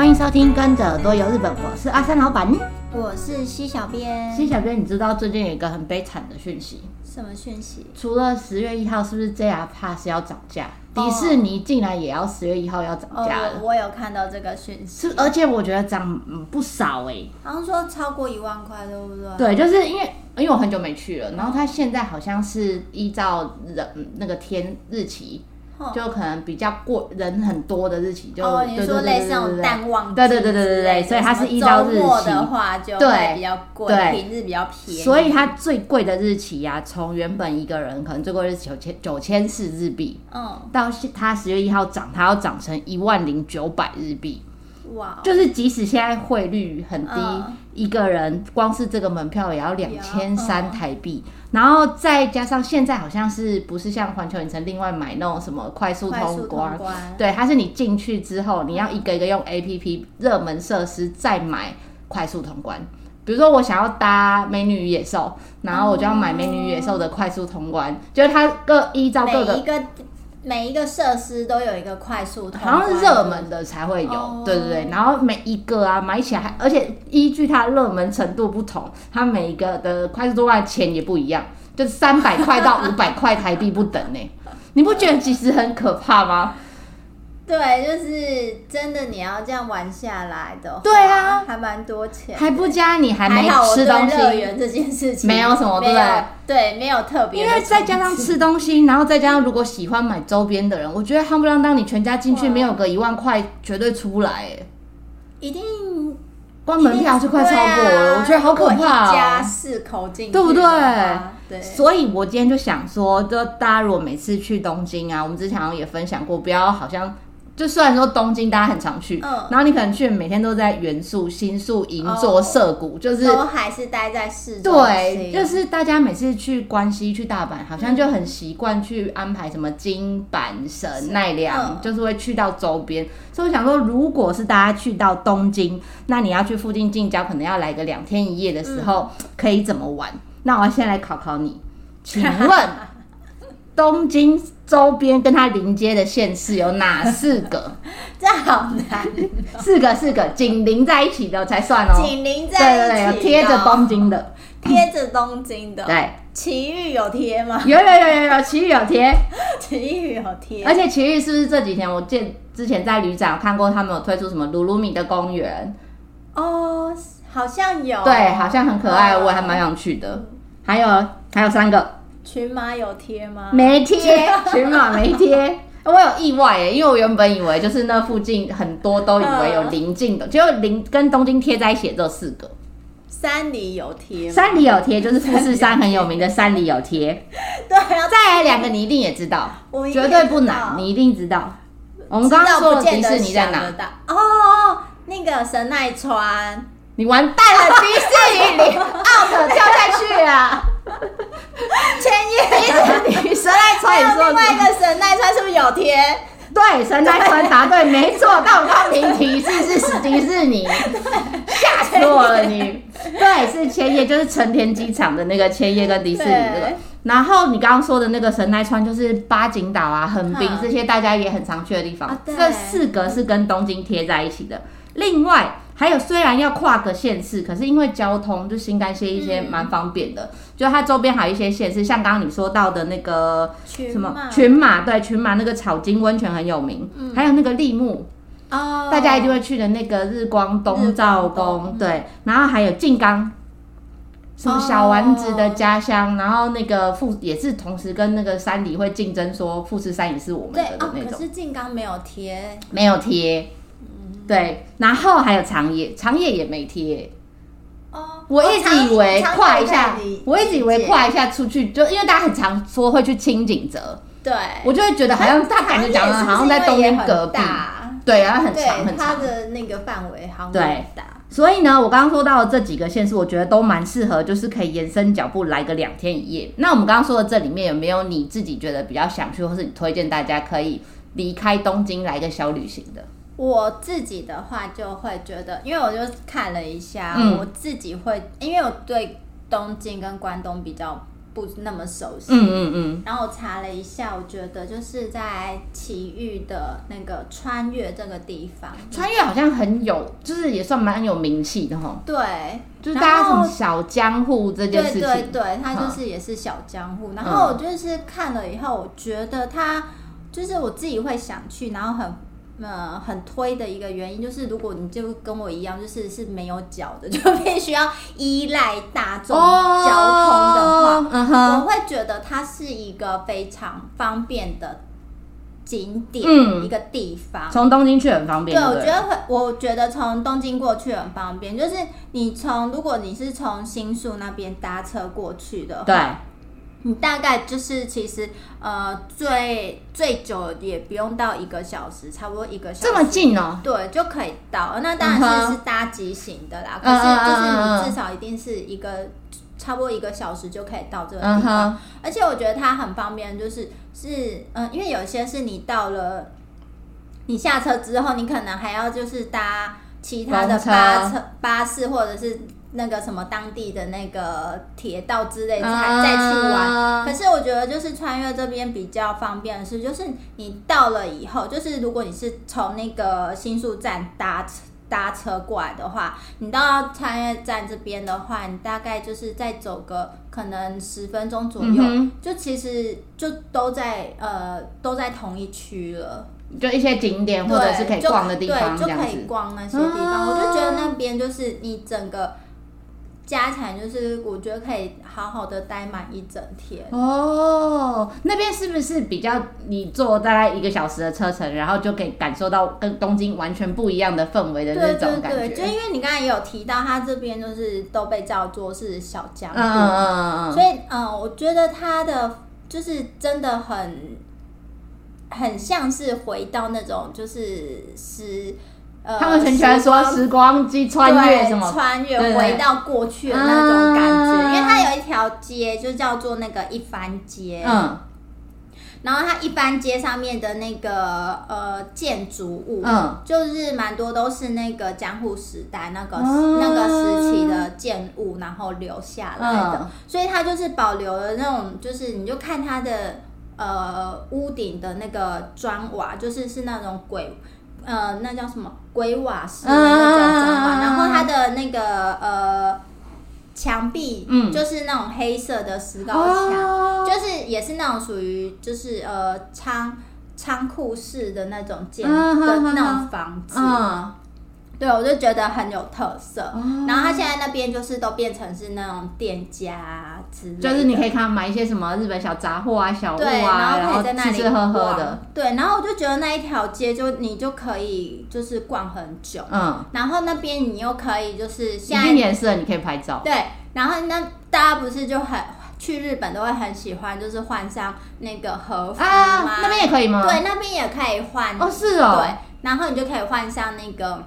欢迎收听《跟着耳朵游日本》，我是阿三老板，我是西小编。西小编，你知道最近有一个很悲惨的讯息？什么讯息？除了十月一号，是不是 JR Pass 要涨价？迪士尼竟然也要十月一号要涨价了。哦，我有看到这个讯息，是而且我觉得涨不少哎，好像说超过一万块，对不对？对，就是因为因为我很久没去了，然后它现在好像是依照人那个天日期。就可能比较过人很多的日期，就哦，你说类似那种淡旺季，对对对对对对，所以它是依照日期的话就对比较贵，对，平日比较便宜。所以它最贵的日期呀、啊，从原本一个人可能最贵是九千九千四日币，嗯，到它十月一号涨，它要涨成一万零九百日币。哇！就是即使现在汇率很低，嗯、一个人光是这个门票也要两千三台币，嗯、然后再加上现在好像是不是像环球影城另外买那种什么快速通关？对，它是你进去之后，你要一个一个用 APP 热门设施再买快速通关。比如说我想要搭美女与野兽，然后我就要买美女与野兽的快速通关，嗯、就是它各依照各个。每一个设施都有一个快速通关，好像是热门的才会有，oh. 对对对。然后每一个啊买起来还，而且依据它热门程度不同，它每一个的快速通关钱也不一样，就是三百块到五百块台币不等呢。你不觉得其实很可怕吗？对，就是真的，你要这样玩下来的话，对啊，还蛮多钱，还不加你还没吃东西。乐园这件事情没有什么，对不对？对，没有特别，因为再加上吃东西，然后再加上如果喜欢买周边的人，我觉得夯不啷当你全家进去没有个一万块，绝对出不来，一定光门票就快超过了，我觉得好可怕，一家四口进，对不对？对，所以我今天就想说，就大家如果每次去东京啊，我们之前好像也分享过，不要好像。就虽然说东京大家很常去，嗯，然后你可能去每天都在元素、新宿、银座、涩谷，就是都还是待在市中心。对，就是大家每次去关西、去大阪，好像就很习惯去安排什么金阪神、奈良，就是会去到周边。所以我想说，如果是大家去到东京，那你要去附近近郊，可能要来个两天一夜的时候，可以怎么玩？那我要先来考考你，请问。东京周边跟它邻接的县市有哪四个？这好难，四个四个紧邻在一起的才算哦。紧邻在一起，贴着东京的，贴着东京的。对，埼玉有贴吗？有有有有有，埼玉有贴，埼玉有贴。而且埼玉是不是这几天我见之前在旅展看过他们有推出什么鲁鲁米的公园？哦，好像有，对，好像很可爱，我还蛮想去的。还有还有三个。群马有贴吗？没贴，群马没贴。我有意外耶，因为我原本以为就是那附近很多都以为有邻近的，结果邻跟东京贴在一起这四个。山里有贴，山里有贴就是富士山很有名的山里有贴。对啊，再来两个你一定也知道，绝对不难，你一定知道。我们刚刚说的迪士尼在哪？哦，那个神奈川。你完蛋了，迪士尼里 out 跳下去了。千叶迪士尼神奈川，还有另外一个神奈川是不是有贴？对，神奈川答对，没错。但我刚刚提示是史迪士尼，吓死我了你。对，是千叶，就是成田机场的那个千叶跟迪士尼那个。然后你刚刚说的那个神奈川，就是八景岛啊、横滨这些大家也很常去的地方。这四个是跟东京贴在一起的。另外。还有，虽然要跨个县市，可是因为交通就新干线一些蛮方便的，嗯、就它周边还有一些县市，像刚刚你说到的那个什么群马，对，群马那个草津温泉很有名，嗯、还有那个立木，哦，大家一定会去的那个日光东照宫，对，然后还有静冈，什么小丸子的家乡，哦、然后那个富也是同时跟那个山里会竞争，说富士山也是我们的那种，可是静冈没有贴，没有贴。对，然后还有长野，长野也没贴。哦，我一直以为跨一下，我一直以为跨一下出去，就因为大家很常说会去清景泽，对，我就会觉得好像他感觉讲的好像在东京隔壁，对，然后很长很长，它的那个范围好像很大。所以呢，我刚刚说到的这几个县市，我觉得都蛮适合，就是可以延伸脚步来个两天一夜。那我们刚刚说的这里面有没有你自己觉得比较想去，或是你推荐大家可以离开东京来个小旅行的？我自己的话就会觉得，因为我就看了一下，嗯、我自己会，因为我对东京跟关东比较不那么熟悉。嗯嗯嗯。然后我查了一下，我觉得就是在埼玉的那个穿越这个地方，穿越好像很有，就是也算蛮有名气的哈。对，就是大家什么小江户这件事情。对对对，他就是也是小江户。嗯、然后我就是看了以后，我觉得他就是我自己会想去，然后很。呃，很推的一个原因就是，如果你就跟我一样，就是是没有脚的，就必须要依赖大众交通的话，oh, uh. 我会觉得它是一个非常方便的景点，嗯、一个地方。从东京去很方便。对，我觉得会，我觉得从东京过去很方便。就是你从，如果你是从新宿那边搭车过去的话，对。你大概就是其实呃最最久也不用到一个小时，差不多一个小时。这么近哦？对，就可以到。那当然是是搭急行的啦。可是就是你至少一定是一个差不多一个小时就可以到这个地方。而且我觉得它很方便，就是是嗯，因为有些是你到了，你下车之后，你可能还要就是搭其他的巴车、巴士或者是。那个什么当地的那个铁道之类，才再去玩。可是我觉得就是穿越这边比较方便的是，就是你到了以后，就是如果你是从那个新宿站搭搭车过来的话，你到穿越站这边的话，你大概就是再走个可能十分钟左右，嗯、就其实就都在呃都在同一区了，就一些景点或者是可以逛的地方，对，就可以逛那些地方。啊、我就觉得那边就是你整个。加起来就是，我觉得可以好好的待满一整天哦。那边是不是比较你坐大概一个小时的车程，然后就可以感受到跟东京完全不一样的氛围的那种感觉？对对对，就因为你刚才也有提到，它这边就是都被叫做是小江户，嗯嗯嗯嗯，所以嗯，我觉得它的就是真的很很像是回到那种就是是。呃、他们很喜欢说时光。机穿越什么，穿越回到过去的那种感觉，因为它有一条街就叫做那个一番街，嗯，然后它一番街上面的那个呃建筑物，嗯，就是蛮多都是那个江户时代那个、嗯、那个时期的建物，然后留下来的，嗯、所以它就是保留了那种，就是你就看它的呃屋顶的那个砖瓦，就是是那种鬼。呃，那叫什么？鬼瓦式的那种砖瓦，啊、然后它的那个呃墙壁，嗯，就是那种黑色的石膏墙，嗯、就是也是那种属于就是呃仓仓库式的那种建的那种房子。对，我就觉得很有特色。哦、然后他现在那边就是都变成是那种店家之类的，就是你可以看买一些什么日本小杂货啊、小物啊，然后可以在那里吃吃喝喝的。对，然后我就觉得那一条街就你就可以就是逛很久。嗯。然后那边你又可以就是现在颜色你可以拍照。对。然后那大家不是就很去日本都会很喜欢就是换上那个和服吗？啊？那边也可以吗？对，那边也可以换。哦，是哦。对。然后你就可以换上那个。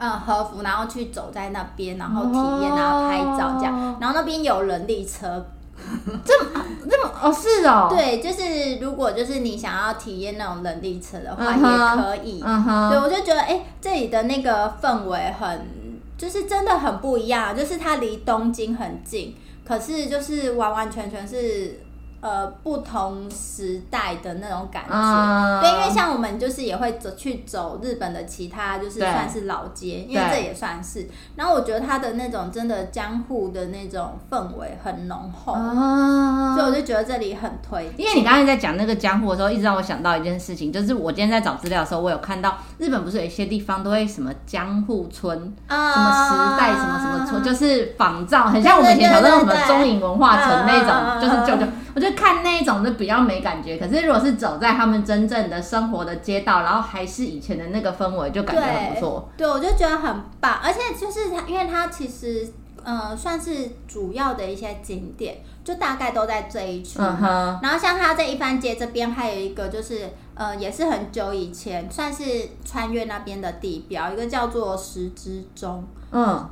嗯，和服，然后去走在那边，然后体验，然后拍照这样，然后那边有人力车，这么这么哦，是哦，对，就是如果就是你想要体验那种人力车的话，也可以，嗯哼，对，我就觉得哎，这里的那个氛围很，就是真的很不一样，就是它离东京很近，可是就是完完全全是。呃，不同时代的那种感觉，嗯、对，因为像我们就是也会走去走日本的其他，就是算是老街，因为这也算是。然后我觉得它的那种真的江户的那种氛围很浓厚，嗯、所以我就觉得这里很推。因为你刚才在讲那个江户的时候，一直让我想到一件事情，就是我今天在找资料的时候，我有看到日本不是有一些地方都会什么江户村，嗯、什么时代什么什么村，就是仿造，很像我们以前小时候什么中影文化城那种，就是旧旧。我就看那一种就比较没感觉，可是如果是走在他们真正的生活的街道，然后还是以前的那个氛围，就感觉很不错。对，我就觉得很棒，而且就是它，因为它其实呃算是主要的一些景点，就大概都在这一区。嗯哼。然后像它在一番街这边还有一个，就是呃也是很久以前算是穿越那边的地标，一个叫做石之钟。嗯。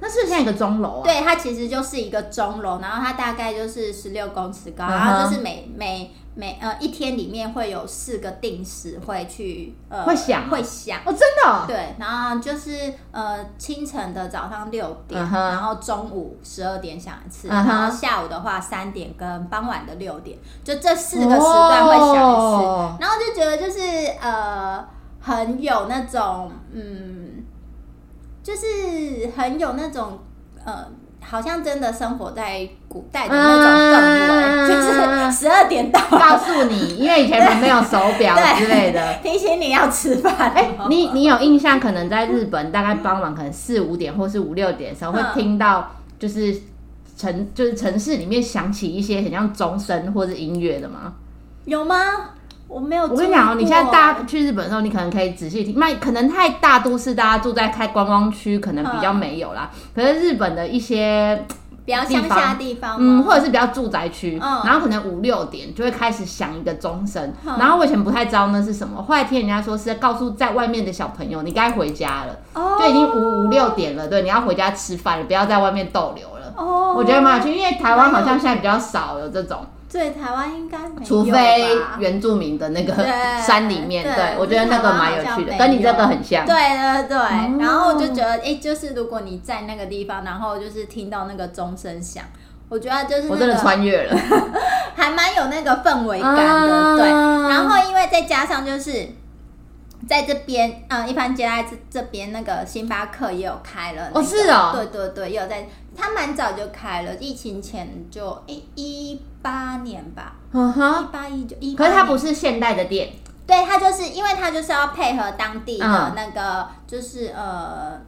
那是像一个钟楼啊？对，它其实就是一个钟楼，然后它大概就是十六公尺高，然后就是每每。每呃一天里面会有四个定时会去呃会响会响哦，真的哦？对，然后就是呃清晨的早上六点，uh. 然后中午十二点响一次，uh. 然后下午的话三点跟傍晚的六点，就这四个时段会响一次，oh. 然后就觉得就是呃很有那种嗯，就是很有那种呃。好像真的生活在古代的那种氛围，嗯，就是十二点到，告诉你，因为以前人没有手表之类的，提醒你要吃饭。你你有印象？可能在日本，大概傍晚可能四五点或是五六点的时候，会听到就是城就是城市里面响起一些很像钟声或是音乐的吗？有吗？我没有。我跟你讲哦，你现在大家去日本的时候，你可能可以仔细听。那可能太大都市，大家住在开观光区，可能比较没有啦。可是日本的一些比较乡下的地方，嗯，或者是比较住宅区，然后可能五六点就会开始响一个钟声。然后我以前不太知道那是什么，后来听人家说是在告诉在外面的小朋友，你该回家了。哦，对，已经五五六点了，对，你要回家吃饭了，不要在外面逗留了。哦，我觉得蛮有趣，因为台湾好像现在比较少有这种。对，台湾应该没有，除非原住民的那个山里面。对，对我觉得那个蛮有趣的，跟你这个很像。对对对，哦、然后我就觉得，哎，就是如果你在那个地方，然后就是听到那个钟声响，我觉得就是、那个、我真的穿越了，还蛮有那个氛围感的、啊。对，然后因为再加上就是在这边，嗯，一般接待这这边那个星巴克也有开了、那个。哦，是哦，对对对，也有在。他蛮早就开了，疫情前就一一八年吧，嗯哼，一八一九一。可是它不是现代的店，对，它就是因为它就是要配合当地的那个，嗯、就是呃。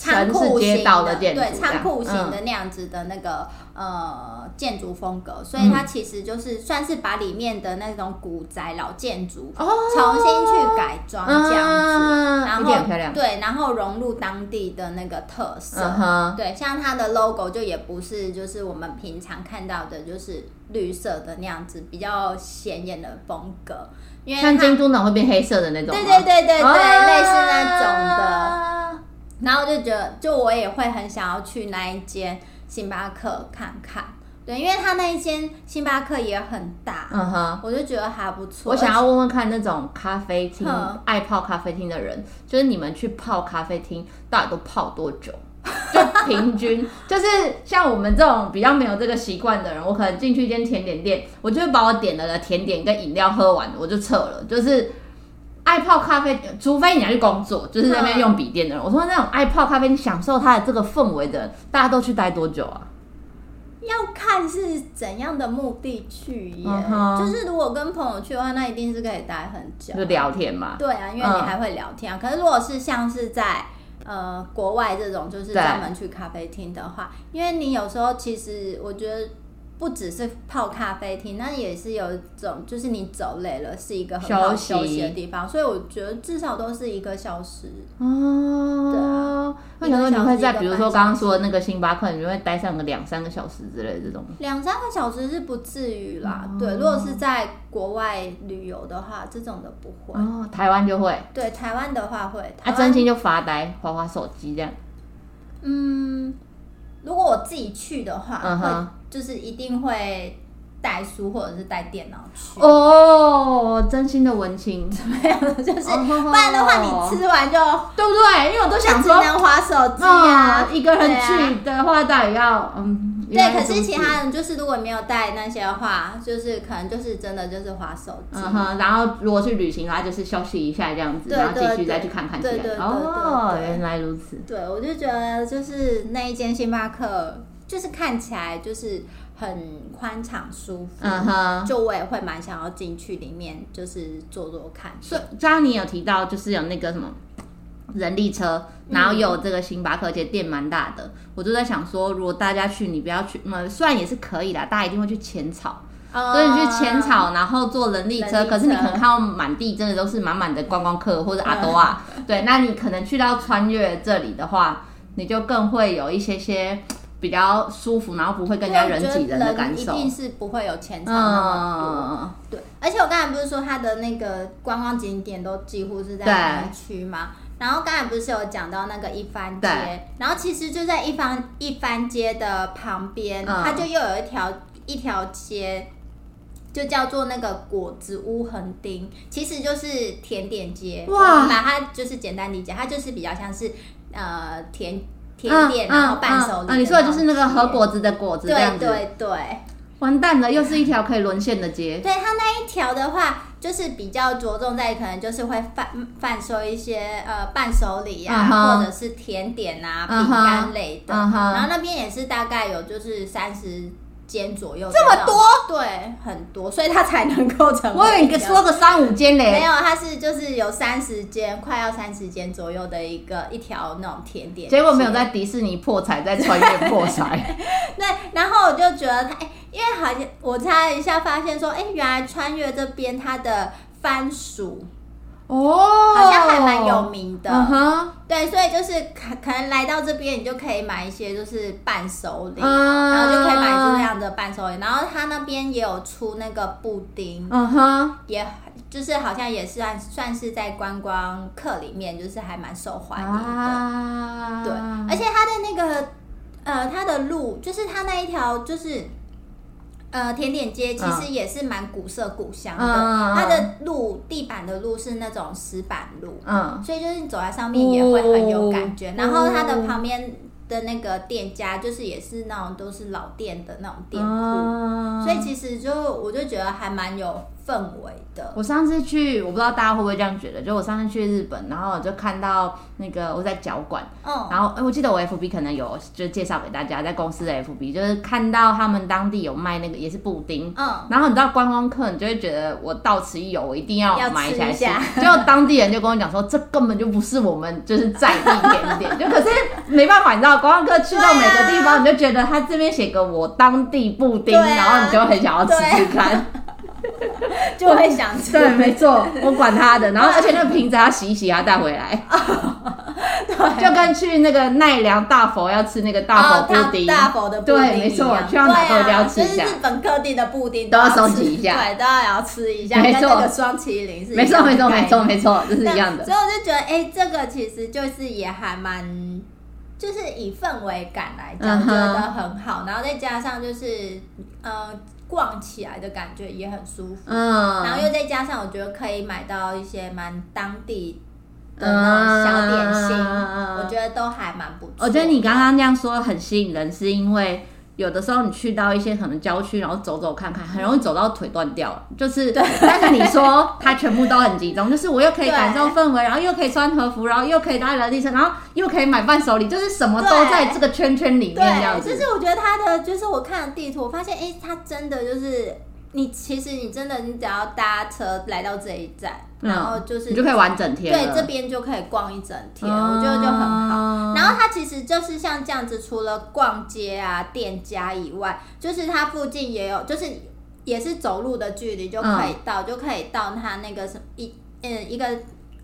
仓库型的，对，仓库型的那样子的那个、嗯、呃建筑风格，所以它其实就是算是把里面的那种古宅老建筑重新去改装这样子，哦、然后对，然后融入当地的那个特色，嗯、对，像它的 logo 就也不是就是我们平常看到的，就是绿色的那样子比较显眼的风格，因为像京都呢会变黑色的那种，对对对对对，啊、类似那种的。然后我就觉得，就我也会很想要去那一间星巴克看看，对，因为他那一间星巴克也很大，嗯哼，我就觉得还不错。我想要问问看，那种咖啡厅爱泡咖啡厅的人，就是你们去泡咖啡厅，到底都泡多久？就平均，就是像我们这种比较没有这个习惯的人，我可能进去一间甜点店，我就会把我点了的甜点跟饮料喝完，我就撤了，就是。爱泡咖啡，除非你要去工作，就是在那边用笔电的人。我说那种爱泡咖啡，你享受它的这个氛围的，大家都去待多久啊？要看是怎样的目的去耶。Uh-huh. 就是如果跟朋友去的话，那一定是可以待很久，就聊天嘛。对啊，因为你还会聊天啊。Uh. 可是如果是像是在呃国外这种，就是专门去咖啡厅的话，因为你有时候其实我觉得。不只是泡咖啡厅，那也是有一种，就是你走累了，是一个很好休息的地方。所以我觉得至少都是一个小时。哦，对啊。为什么你会在比如说刚刚说的那个星巴克，你会待上个两三个小时之类的这种？两三个小时是不至于啦。哦。对，如果是在国外旅游的话，这种的不会。哦，台湾就会。对，台湾的话会。他真心就发呆，滑滑手机这样。嗯。如果我自己去的话，嗯、会就是一定会带书或者是带电脑去。哦，真心的文青，怎么样？就是、哦、不然的话，你吃完就对不对？因为我都想说，只能划手机啊、嗯。一个人去的话，到底要嗯。对，可是其他人就是如果没有带那些的话，就是可能就是真的就是划手机。嗯哼，然后如果去旅行的话，就是休息一下这样子，然后继续再去看看。对，对，对，哦，原来如此。对，我就觉得就是那一间星巴克，就是看起来就是很宽敞舒服。嗯哼，就我也会蛮想要进去里面，就是坐坐看。所以刚刚你有提到，就是有那个什么。人力车，然后有这个星巴克，而且店蛮大的。我就在想说，如果大家去，你不要去，嗯，虽然也是可以的，大家一定会去浅草，哦，所以你去浅草，然后坐人力车，人力车，可是你可能看到满地真的都是满满的观光客或者阿多啊，对，那你可能去到穿越这里的话，你就更会有一些些比较舒服，然后不会更加人挤人的感受。一定是不会有前场那么多，嗯，对。而且我刚才不是说它的那个观光景点都几乎是在南区吗？然后刚才不是有讲到那个一番街，然后其实就在一番一番街的旁边，嗯、它就又有一条一条街，就叫做那个果子屋横丁，其实就是甜点街。哇，把它就是简单理解，它就是比较像是呃甜甜点，然后伴手礼、嗯嗯嗯。你说的就是那个和果子的果子这样子，对对对。完蛋了，又是一条可以沦陷的街。对，它那一条的话，就是比较着重在可能就是会贩贩售一些呃伴手礼啊，uh huh. 或者是甜点啊、饼干类的。Uh huh. 然后那边也是大概有就是三十。间左右，这么多，对，很多，所以它才能够成。我有一个说个三五间嘞，没有，它是就是有三十间，快要三十间左右的一个一条那种甜点。结果没有在迪士尼破财，在穿越破财。对，然后我就觉得它，哎，因为好像我猜一下，发现说，哎，原来穿越这边它的番薯。哦，好像还蛮有名的，uh huh. 对，所以就是可可能来到这边，你就可以买一些就是伴手礼，uh huh. 然后就可以买这样的伴手礼。然后他那边也有出那个布丁，嗯哼、uh，huh. 也就是好像也算算是在观光客里面，就是还蛮受欢迎的，uh. 对，而且他的那个呃，他的路就是他那一条就是。呃，甜点街其实也是蛮古色古香的，嗯、它的路地板的路是那种石板路，嗯，所以就是你走在上面也会很有感觉。哦、然后它的旁边的那个店家就是也是那种都是老店的那种店铺，嗯、所以其实就我就觉得还蛮有。氛围的。我上次去，我不知道大家会不会这样觉得，就我上次去日本，然后我就看到那个我在脚馆，嗯，然后哎、欸，我记得我 FB 可能有就介绍给大家，在公司的 FB 就是看到他们当地有卖那个也是布丁，嗯，然后你知道观光客，你就会觉得我到此一游，我一定要买起来吃。结果当地人就跟我讲说，这根本就不是我们就是在地甜点，就可是没办法，你知道观光客去到每个地方，啊、你就觉得他这边写个我当地布丁，啊、然后你就很想要吃吃看。就会想吃，对，没错，我管他的。然后，而且那个瓶子要洗一洗，要带回来。对，就跟去那个奈良大佛要吃那个大佛布丁，大佛的布丁对，没错，去到哪都要吃一下。就是日本各地的布丁都要收集一下，对，都要要吃一下。没错，那个双麒麟是，没错，没错，没错，没错，这是一样的。所以我就觉得，哎，这个其实就是也还蛮，就是以氛围感来讲，觉得很好。然后再加上就是，呃。逛起来的感觉也很舒服，嗯，然后又再加上我觉得可以买到一些蛮当地的那种小点心，嗯、我觉得都还蛮不错。我觉得你刚刚那样说很吸引人，是因为。有的时候你去到一些可能郊区，然后走走看看，很容易走到腿断掉。就是，对但是你说它全部都很集中，就是我又可以感受氛围，然后又可以穿和服，然后又可以搭人力车，然后又可以买伴手礼，就是什么都在这个圈圈里面这样子。就是我觉得它的，就是我看了地图，我发现，哎、欸，它真的就是。你其实你真的，你只要搭车来到这一站，嗯、然后就是你就可以玩整天，对，这边就可以逛一整天，嗯、我觉得就很好。然后它其实就是像这样子，除了逛街啊、店家以外，就是它附近也有，就是也是走路的距离就可以到，嗯、就可以到它那个什么一嗯一个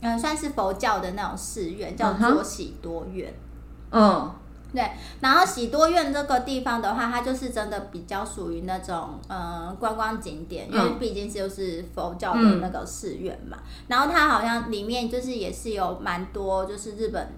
嗯算是佛教的那种寺院，叫做喜多院，嗯。对，然后喜多院这个地方的话，它就是真的比较属于那种呃观光景点，因为毕竟就是佛教的那个寺院嘛。嗯、然后它好像里面就是也是有蛮多就是日本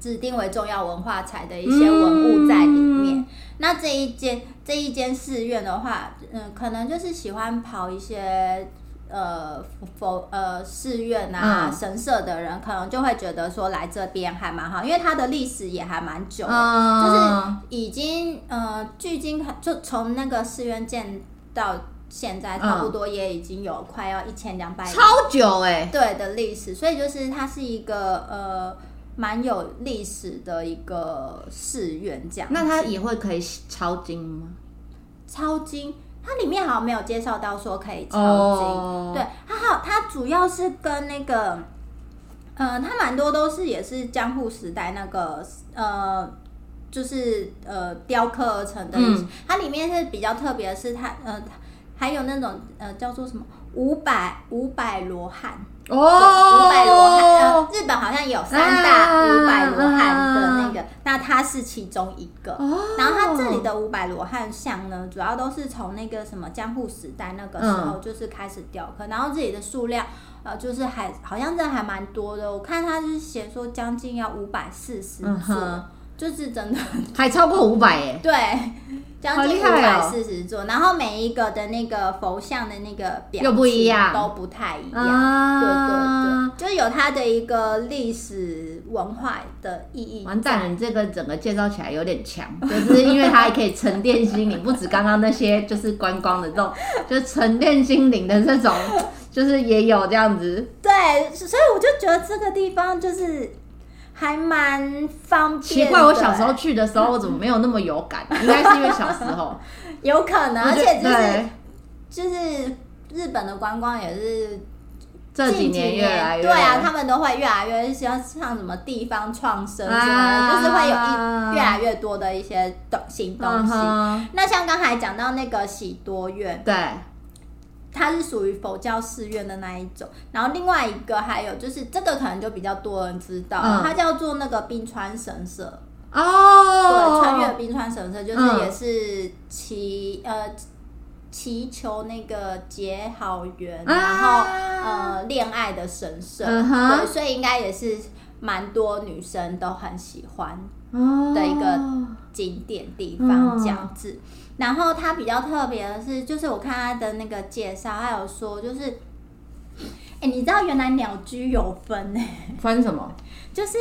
指定为重要文化财的一些文物在里面。嗯、那这一间这一间寺院的话，嗯，可能就是喜欢跑一些。呃，佛呃寺院啊，嗯、神社的人可能就会觉得说来这边还蛮好，因为它的历史也还蛮久，嗯、就是已经呃距今就从那个寺院建到现在，差不多也已经有快要一千两百年，超久哎、欸，对的历史，所以就是它是一个呃蛮有历史的一个寺院这样。那它也会可以抄经吗？抄经。它里面好像没有介绍到说可以抄经，oh. 对，它好，它主要是跟那个，呃，它蛮多都是也是江户时代那个，呃，就是呃雕刻而成的。嗯、它里面是比较特别的是它，呃，还有那种呃叫做什么五百五百罗汉。哦，五百罗汉，日本好像有三大五百罗汉的那个，啊、那它是其中一个。哦、然后它这里的五百罗汉像呢，主要都是从那个什么江户时代那个时候就是开始雕刻，嗯、然后这里的数量呃，就是还好像这还蛮多的。我看它就是写说将近要五百四十座，就是真的 还超过五百耶。对。将近五百四十座，然后每一个的那个佛像的那个表又不一样，都不太一样。啊、对对对，就是有它的一个历史文化的意义。完蛋了，你这个整个介绍起来有点强，就是因为它还可以沉淀心灵，不止刚刚那些就是观光的这种，就是沉淀心灵的这种，就是也有这样子。对，所以我就觉得这个地方就是。还蛮方便。奇怪，我小时候去的时候，我怎么没有那么有感？应该是因为小时候，有可能。而且就是就是日本的观光也是这几年越来越对啊，他们都会越来越像像什么地方创生什么的，就是会有一越来越多的一些东新东西。那像刚才讲到那个喜多院，对。它是属于佛教寺院的那一种，然后另外一个还有就是这个可能就比较多人知道，嗯、它叫做那个冰川神社。哦，对，穿越冰川神社就是也是祈、嗯、呃祈求那个结好缘，啊、然后呃恋爱的神社，嗯、对，所以应该也是蛮多女生都很喜欢的一个景点地方这样子。嗯然后它比较特别的是，就是我看它的那个介绍，还有说就是，哎，你知道原来鸟居有分呢？分什么？就是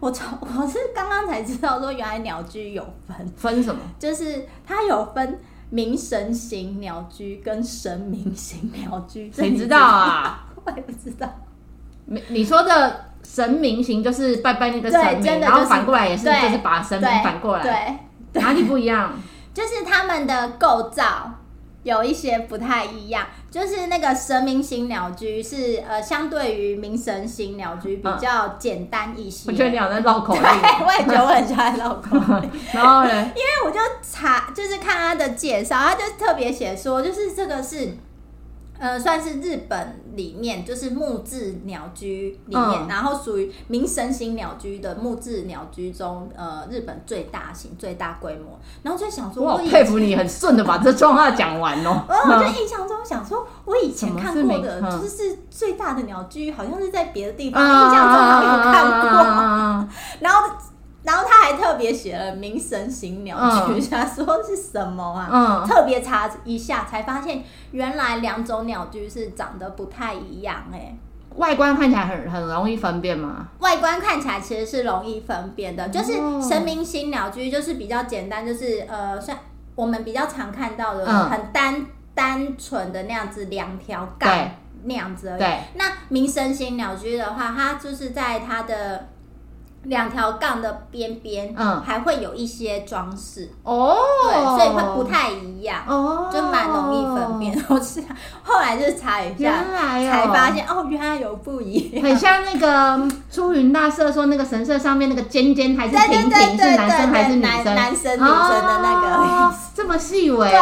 我从我是刚刚才知道说原来鸟居有分。分什么？就是它有分明神型鸟居跟神明型鸟居。谁知道啊？我也不知道。你你说的神明型就是拜拜那个神明，就是、然后反过来也是就是把神明反过来，对，对哪里不一样？就是他们的构造有一些不太一样，就是那个神明型鸟居是呃，相对于冥神型鸟居比较简单一些。我觉得你好像在绕口令。对，我也觉得我很喜欢绕口令。然后呢？因为我就查，就是看他的介绍，他就特别写说，就是这个是。呃，算是日本里面就是木质鸟居里面，嗯、然后属于冥神型鸟居的木质鸟居中，呃，日本最大型、最大规模。然后就想说，我佩服你，很顺的把这段话讲完哦。然 后我就印象中想说，我以前看过的就是最大的鸟居，好像是在别的地方，印象中没有看过。然后。然后他还特别写了冥神型鸟居，他、嗯、说是什么啊？嗯、特别查一下才发现，原来两种鸟居是长得不太一样哎、欸。外观看起来很很容易分辨吗？外观看起来其实是容易分辨的，就是神明型鸟居就是比较简单，就是呃，像我们比较常看到的很单单纯的那样子两条杠那样子而已。对。那冥神型鸟居的话，它就是在它的。两条杠的边边，嗯，还会有一些装饰。哦，对，所以会不太一样哦，就蛮容易分辨。我是后来就查一下，原来才发现哦，原来有不一样，很像那个出云大社说那个神社上面那个尖尖还是平平，是男生还是女生？男生女生的那个，这么细微。对，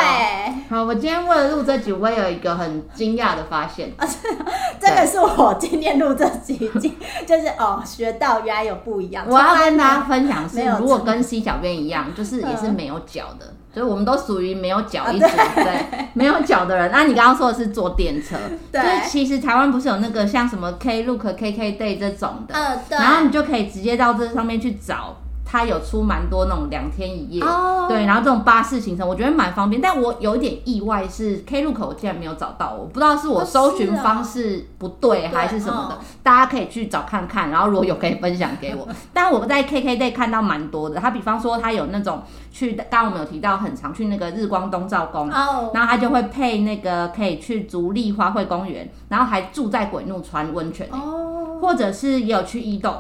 好，我今天为了录这集，我有一个很惊讶的发现，这个是我今天录这集，就是哦，学到原来有不一样。我要跟大家分享是，如果跟 C 小编一样，就是也是没有脚的，就是我们都属于没有脚一组，对，没有脚的人。那你刚刚说的是坐电车，对，其实台湾不是有那个像什么 Klook、KK Day 这种的，嗯，对，然后你就可以直接到这上面去找。它有出蛮多那种两天一夜，oh. 对，然后这种巴士行程我觉得蛮方便，但我有一点意外是 Klook 我竟然没有找到，我不知道是我搜寻方式不对还是什么的，哦、大家可以去找看看，然后如果有可以分享给我。但我在 KKday 看到蛮多的，他比方说他有那种去，刚刚我们有提到很常去那个日光东照宫，oh. 然后他就会配那个可以去足立花卉公园，然后还住在鬼怒川温泉，oh. 或者是也有去伊豆。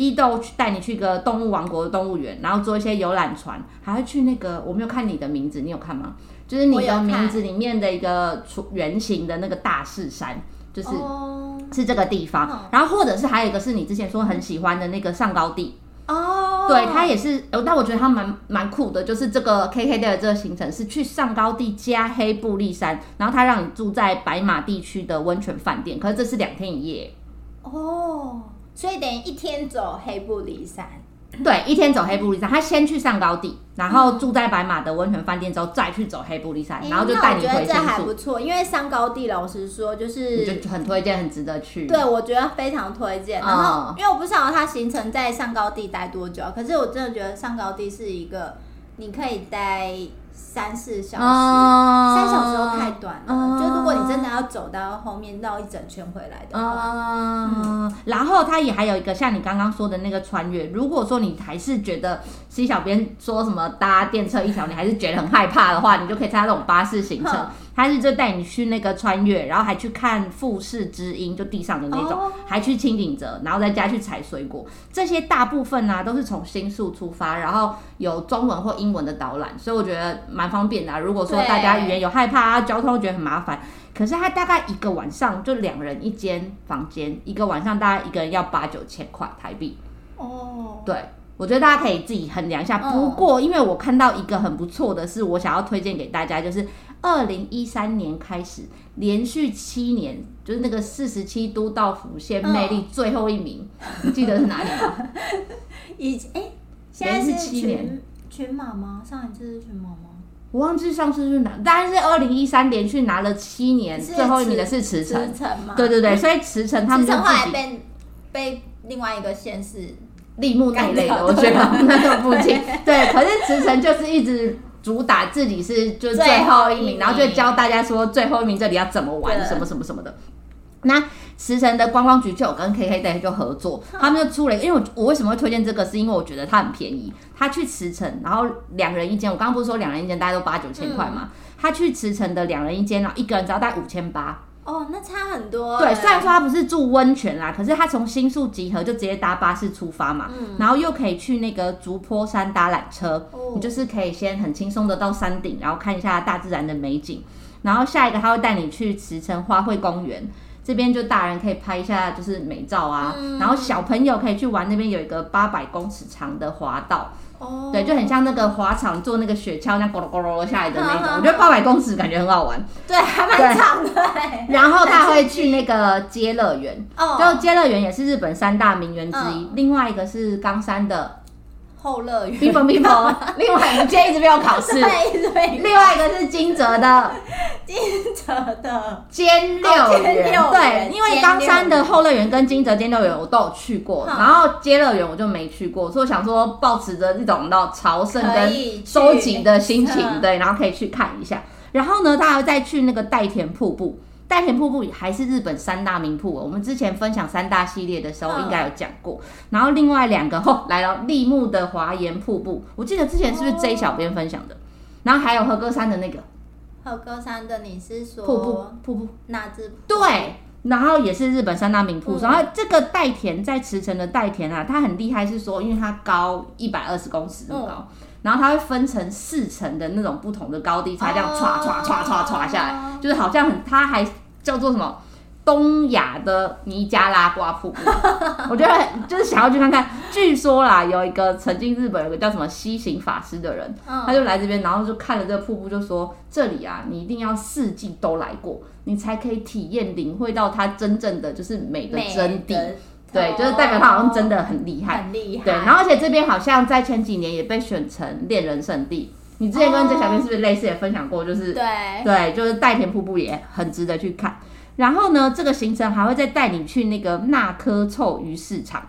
伊豆去带你去个动物王国的动物园，然后坐一些游览船，还会去那个我没有看你的名字，你有看吗？就是你的名字里面的一个圆形的那个大势山，就是、oh. 是这个地方。Oh. 然后或者是还有一个是你之前说很喜欢的那个上高地哦，oh. 对，它也是，但我觉得它蛮蛮酷的，就是这个 KKday 的这个行程是去上高地加黑布利山，然后它让你住在白马地区的温泉饭店，可是这是两天一夜哦。Oh. 所以等于一天走黑布里山，对，一天走黑布里山，他先去上高地，然后住在白马的温泉饭店之后，再去走黑布里山，然后就带你回新宿。我觉得这还不错，因为上高地，老实说，就是就很推荐，很值得去。对，我觉得非常推荐。然后，因为我不晓得他行程在上高地待多久，可是我真的觉得上高地是一个你可以待。三四小时，嗯、三小时都太短了。嗯、就如果你真的要走到后面绕一整圈回来的话，嗯嗯、然后它也还有一个像你刚刚说的那个穿越。如果说你还是觉得 C 小编说什么搭电车一条，你还是觉得很害怕的话，你就可以参加这种巴士行程。他是就带你去那个穿越，然后还去看富士之音，就地上的那种，哦、还去青井泽，然后再加去采水果。这些大部分呢、啊、都是从新宿出发，然后有中文或英文的导览，所以我觉得蛮方便的、啊。如果说大家语言有害怕啊，交通觉得很麻烦，可是他大概一个晚上就两人一间房间，一个晚上大概一个人要八九千块台币。哦，对，我觉得大家可以自己衡量一下。不过因为我看到一个很不错的是，我想要推荐给大家，就是。二零一三年开始，连续七年，就是那个四十七都道府县魅力最后一名，哦、你记得是哪里吗？以哎、欸，现在是七年全马吗？上一次是全马吗？我忘记上次是哪，但是二零一三连续拿了七年最后一名的是池城，对对对，所以池城他们就自己后来被被另外一个县市立木那一类的，我觉得那个附近 对，可是池城就是一直。主打自己是就最后一名，然后就教大家说最后一名这里要怎么玩，什么什么什么的。那池城的观光局就有跟 KKday 就合作，他们就出了，因为我我为什么会推荐这个，是因为我觉得它很便宜。他去池城，然后两人一间，我刚刚不是说两人一间大概都八九千块嘛？他去池城的两人一间，然后一个人只要带五千八。哦，那差很多。对，虽然说他不是住温泉啦，可是他从新宿集合就直接搭巴士出发嘛，嗯、然后又可以去那个竹坡山搭缆车，哦、你就是可以先很轻松的到山顶，然后看一下大自然的美景。然后下一个他会带你去池城花卉公园，这边就大人可以拍一下就是美照啊，嗯、然后小朋友可以去玩那边有一个八百公尺长的滑道。哦，对，就很像那个滑场做那个雪橇，那咕噜咕噜下来的那种。嗯、我觉得八百公尺感觉很好玩，对，还蛮长的。然后他会去那个接乐园，哦，就接乐园也是日本三大名园之一。嗯、另外一个是冈山的。后乐园，冰峰冰峰。另外，你今天一直没有考试。对，一直没另外一个是金泽的，金泽的兼六园。对，因为冈山的后乐园跟金泽兼六园我都有去过，然后接乐园我就没去过，所以我想说，保持着一种到朝圣跟收集的心情，对，然后可以去看一下。然后呢，他还再去那个代田瀑布。代田瀑布还是日本三大名瀑，我们之前分享三大系列的时候应该有讲过。嗯、然后另外两个 后来了立木的华岩瀑布，我记得之前是不是 J 小编分享的？哦、然后还有和歌山的那个和歌山的，你是说瀑布瀑布那只？对，然后也是日本三大名瀑。嗯、然后这个代田在池城的代田啊，它很厉害，是说因为它高一百二十公尺那么高，嗯、然后它会分成四层的那种不同的高低差，这样唰唰唰唰唰下来，就是好像很，它还。叫做什么？东亚的尼加拉瓜瀑布，我觉得就是想要去看看。据说啦，有一个曾经日本有个叫什么西行法师的人，嗯、他就来这边，然后就看了这个瀑布，就说这里啊，你一定要四季都来过，你才可以体验领会到它真正的就是美的真谛。对，就是代表它好像真的很厉害，很厉害。对，然后而且这边好像在前几年也被选成恋人圣地。你之前跟这小编是不是类似也分享过？就是对对，就是代田瀑布也很值得去看。然后呢，这个行程还会再带你去那个纳科臭鱼市场。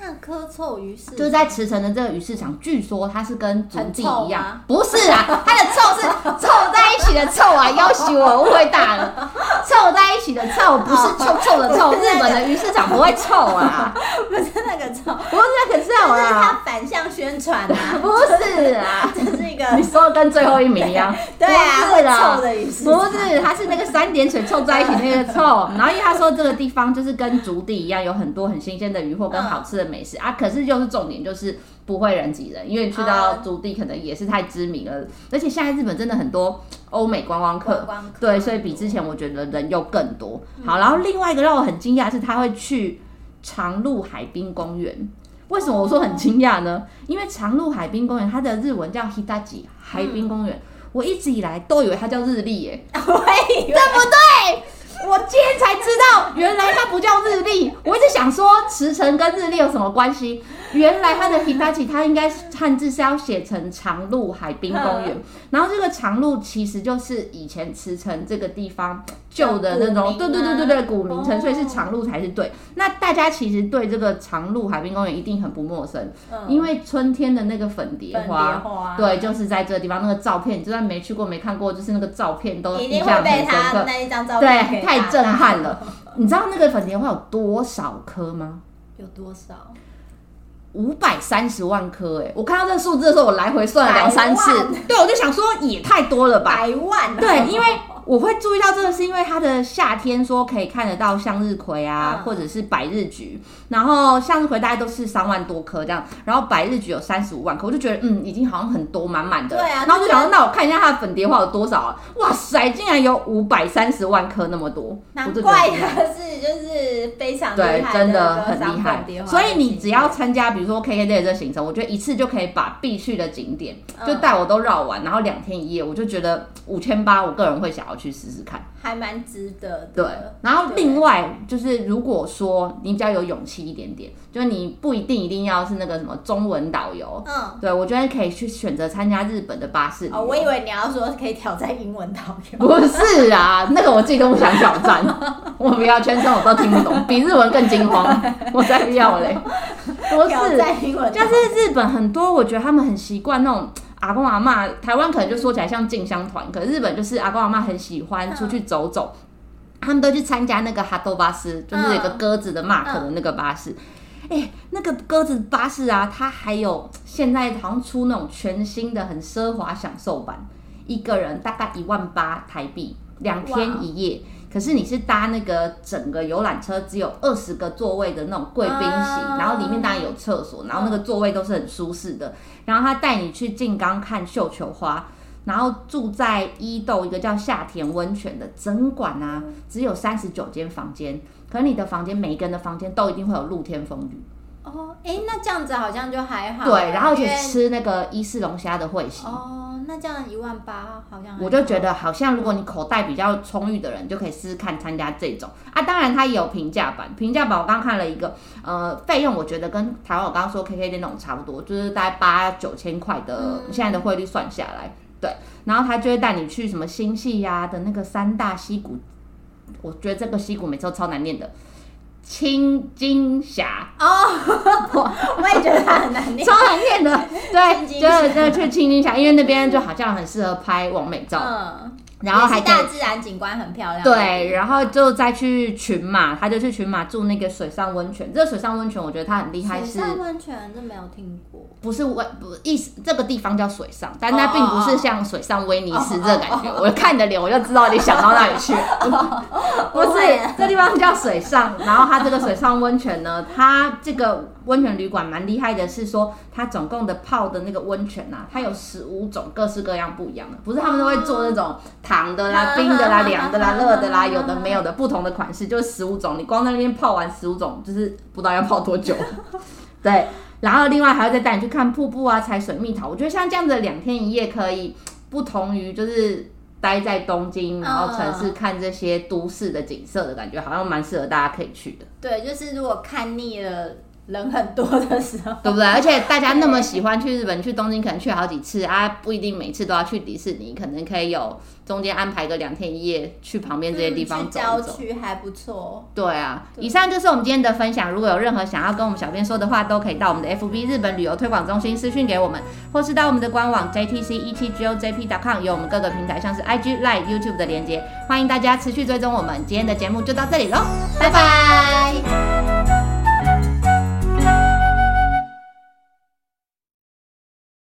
纳科凑鱼市就是在池城的这个鱼市场，据说它是跟筑地一样，不是啊，它的臭是凑在一起的臭啊，要洗我误会大了，凑在一起的臭不是臭臭的臭，日本的鱼市场不会臭啊，不是那个臭，不是那个臭啊，是它反向宣传啊，不是啊，个。你说的跟最后一名一样，对啊，会臭的鱼市场，不是，它是那个三点水凑在一起那个臭，然后因为他说这个地方就是跟竹地一样，有很多很新鲜的鱼货跟好吃的美食。啊，可是就是重点就是不会人挤人，因为去到竹地可能也是太知名了，而且现在日本真的很多欧美观光客，对，所以比之前我觉得人又更多。好，然后另外一个让我很惊讶的是他会去长鹿海滨公园，为什么我说很惊讶呢？因为长鹿海滨公园它的日文叫 Hitachi 海滨公园，我一直以来都以为它叫日立耶，对不对？我今天才知道，原来它不叫日日历，我一直想说驰骋跟日历有什么关系？原来它的 Hitachi 它应该汉字是要写成长鹿海滨公园，然后这个长鹿其实就是以前驰骋这个地方旧的那种，对对对对对，古名称，所以是长鹿才是对。那大家其实对这个长鹿海滨公园一定很不陌生，因为春天的那个粉蝶花，对，就是在这个地方，那个照片，就算没去过没看过，就是那个照片都印象很深刻，对，太震撼了。你知道那个粉蝶花有多少颗吗？有多少？五百三十万颗哎！我看到这个数字的时候，我来回算了两三次。对，我就想说也太多了吧？百万。对，因为。我会注意到这个，是因为它的夏天说可以看得到向日葵啊，嗯、或者是百日菊，然后向日葵大概都是三万多颗这样，然后百日菊有三十五万颗，我就觉得嗯，已经好像很多满满的。对啊。然后就想说，那我看一下它的粉蝶花有多少啊？哇塞，竟然有五百三十万颗那么多！难怪它是就是非常对，真的很厉害。所以你只要参加，比如说 KKday 的这个行程，我觉得一次就可以把必去的景点就带我都绕完，然后两天一夜，我就觉得五千八，我个人会想要去试试看。还蛮值得的。对，然后另外就是，如果说你比较有勇气一点点，就是你不一定一定要是那个什么中文导游，嗯，对我觉得可以去选择参加日本的巴士。哦，我以为你要说可以挑战英文导游。不是啊，那个我自己都不想挑战，我不要全程我都听不懂，比日文更惊慌，我才不要嘞。不是，就是日本很多，我觉得他们很习惯那种。阿公阿妈，台湾可能就说起来像进香团，可是日本就是阿公阿妈很喜欢出去走走，他们都去参加那个哈多巴士，就是一个鸽子的 mark 的那个巴士。哎、欸，那个鸽子巴士啊，它还有现在好像出那种全新的很奢华享受版，一个人大概一万八台币，两天一夜。可是你是搭那个整个游览车，只有二十个座位的那种贵宾席，然后里面当然有厕所，然后那个座位都是很舒适的。然后他带你去静冈看绣球花，然后住在伊豆一个叫夏田温泉的整馆啊，只有三十九间房间，可是你的房间每一个人的房间都一定会有露天风雨。哦，哎，那这样子好像就还好。对，然后去吃那个伊势龙虾的会席。哦，那这样一万八好像。我就觉得好像如果你口袋比较充裕的人，就可以试试看参加这种啊。当然，它也有平价版，平价版我刚刚看了一个，呃，费用我觉得跟台湾我刚刚说 KKday 那种差不多，就是大概八九千块的，现在的汇率算下来，对。然后他就会带你去什么星系呀的那个三大溪谷，我觉得这个溪谷每次都超难念的。青金峡哦，我我也觉得它很难念，超难念的。对，就是就去青金峡，因为那边就好像很适合拍完美照。嗯。然后还大自然景观很漂亮。对，然后就再去群马，他就去群马住那个水上温泉。这个水上温泉我觉得它很厉害，是水上温泉，真没有听过。不是威，不意思，这个地方叫水上，但它并不是像水上威尼斯这个感觉。我看你的脸，我就知道你想到那里去。不是，这地方叫水上，然后它这个水上温泉呢，它这个。温泉旅馆蛮厉害的，是说它总共的泡的那个温泉呐、啊，它有十五种各式各样不一样的，不是他们都会做那种糖的啦、冰的啦、凉的啦、热的啦，有的没有的不同的款式，就是十五种。你光在那边泡完十五种，就是不知道要泡多久。对，然后另外还要再带你去看瀑布啊、采水蜜桃。我觉得像这样子两天一夜可以不同于就是待在东京然后城市看这些都市的景色的感觉，好像蛮适合大家可以去的。对，就是如果看腻了。人很多的时候，对不对？而且大家那么喜欢去日本，去东京可能去好几次啊，不一定每次都要去迪士尼，可能可以有中间安排个两天一夜去旁边这些地方走走。郊区还不错。对啊，以上就是我们今天的分享。如果有任何想要跟我们小编说的话，都可以到我们的 FB 日本旅游推广中心私讯给我们，或是到我们的官网 jtcetgojp.com 有我们各个平台像是 IG、Line、YouTube 的连接，欢迎大家持续追踪我们。今天的节目就到这里喽，拜拜。